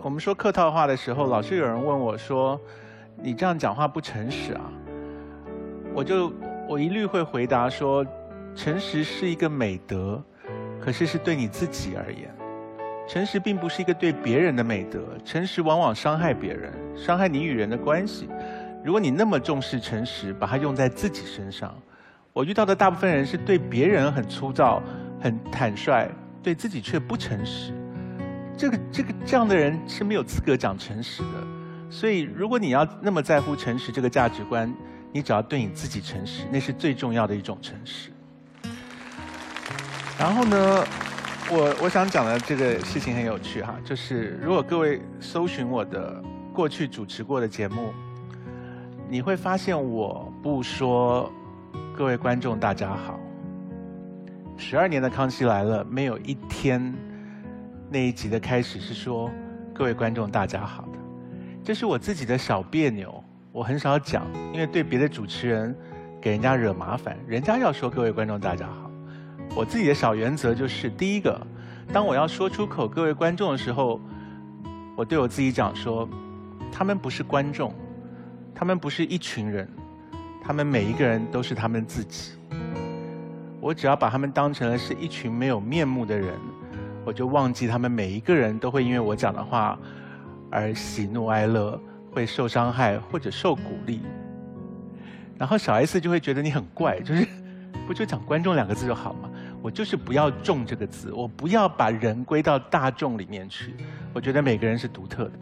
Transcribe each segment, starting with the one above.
我们说客套话的时候，老是有人问我说：“你这样讲话不诚实啊？”我就我一律会回答说：“诚实是一个美德，可是是对你自己而言。诚实并不是一个对别人的美德，诚实往往伤害别人，伤害你与人的关系。如果你那么重视诚实，把它用在自己身上，我遇到的大部分人是对别人很粗糙、很坦率，对自己却不诚实。”这个这个这样的人是没有资格讲诚实的，所以如果你要那么在乎诚实这个价值观，你只要对你自己诚实，那是最重要的一种诚实。然后呢，我我想讲的这个事情很有趣哈，就是如果各位搜寻我的过去主持过的节目，你会发现我不说各位观众大家好，十二年的康熙来了，没有一天。那一集的开始是说：“各位观众，大家好。”，这是我自己的小别扭，我很少讲，因为对别的主持人给人家惹麻烦，人家要说“各位观众，大家好”。我自己的小原则就是：第一个，当我要说出口“各位观众”的时候，我对我自己讲说：“他们不是观众，他们不是一群人，他们每一个人都是他们自己。我只要把他们当成了是一群没有面目的人。”我就忘记他们每一个人都会因为我讲的话而喜怒哀乐，会受伤害或者受鼓励。然后小 S 就会觉得你很怪，就是不就讲观众两个字就好吗？我就是不要众这个字，我不要把人归到大众里面去。我觉得每个人是独特的。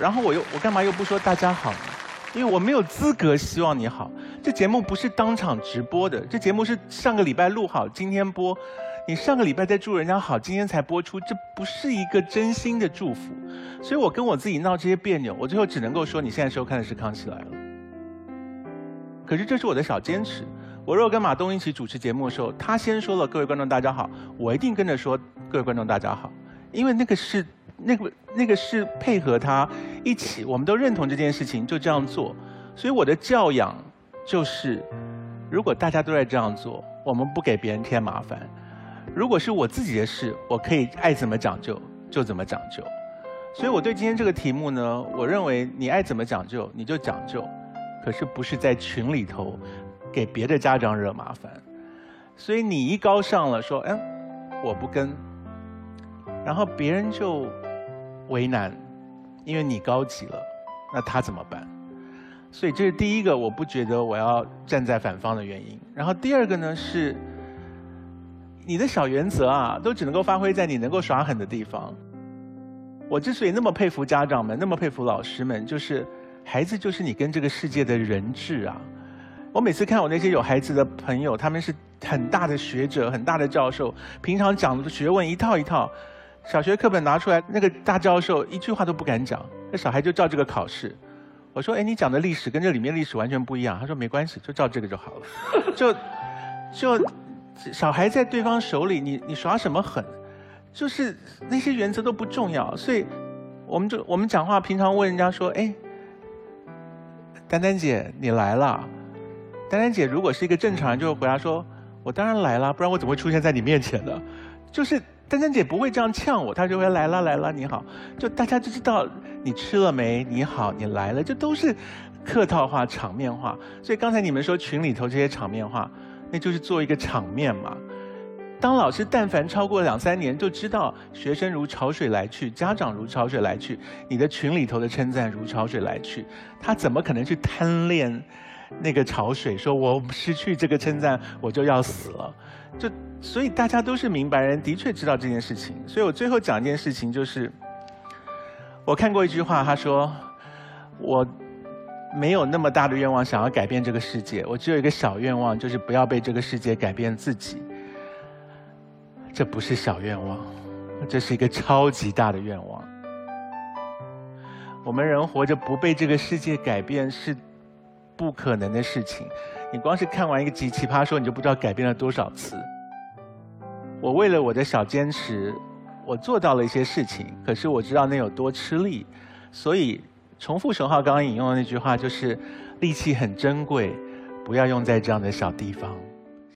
然后我又我干嘛又不说大家好呢？因为我没有资格希望你好。这节目不是当场直播的，这节目是上个礼拜录好，今天播。你上个礼拜在祝人家好，今天才播出，这不是一个真心的祝福，所以我跟我自己闹这些别扭，我最后只能够说，你现在收看的是《康熙来了》。可是这是我的小坚持，我如果跟马东一起主持节目的时候，他先说了“各位观众大家好”，我一定跟着说“各位观众大家好”，因为那个是那个那个是配合他一起，我们都认同这件事情，就这样做。所以我的教养就是，如果大家都在这样做，我们不给别人添麻烦。如果是我自己的事，我可以爱怎么讲究就怎么讲究。所以我对今天这个题目呢，我认为你爱怎么讲究你就讲究，可是不是在群里头给别的家长惹麻烦。所以你一高尚了，说嗯我不跟，然后别人就为难，因为你高级了，那他怎么办？所以这是第一个，我不觉得我要站在反方的原因。然后第二个呢是。你的小原则啊，都只能够发挥在你能够耍狠的地方。我之所以那么佩服家长们，那么佩服老师们，就是孩子就是你跟这个世界的人质啊。我每次看我那些有孩子的朋友，他们是很大的学者、很大的教授，平常讲的学问一套一套，小学课本拿出来，那个大教授一句话都不敢讲，那小孩就照这个考试。我说：“哎，你讲的历史跟这里面历史完全不一样。”他说：“没关系，就照这个就好了。”就就。小孩在对方手里，你你耍什么狠？就是那些原则都不重要，所以我们就我们讲话平常问人家说：“哎，丹丹姐你来了。”丹丹姐如果是一个正常人，就会回答说：“我当然来了，不然我怎么会出现在你面前呢？”就是丹丹姐不会这样呛我，她就会来了来了你好，就大家就知道你吃了没？你好，你来了，这都是客套话、场面话。所以刚才你们说群里头这些场面话。就是做一个场面嘛。当老师但凡超过两三年，就知道学生如潮水来去，家长如潮水来去，你的群里头的称赞如潮水来去，他怎么可能去贪恋那个潮水？说我失去这个称赞，我就要死了。就所以大家都是明白人，的确知道这件事情。所以我最后讲一件事情，就是我看过一句话，他说我。没有那么大的愿望想要改变这个世界，我只有一个小愿望，就是不要被这个世界改变自己。这不是小愿望，这是一个超级大的愿望。我们人活着不被这个世界改变是不可能的事情。你光是看完一个集奇葩说，你就不知道改变了多少次。我为了我的小坚持，我做到了一些事情，可是我知道那有多吃力，所以。重复熊浩刚刚引用的那句话，就是力气很珍贵，不要用在这样的小地方。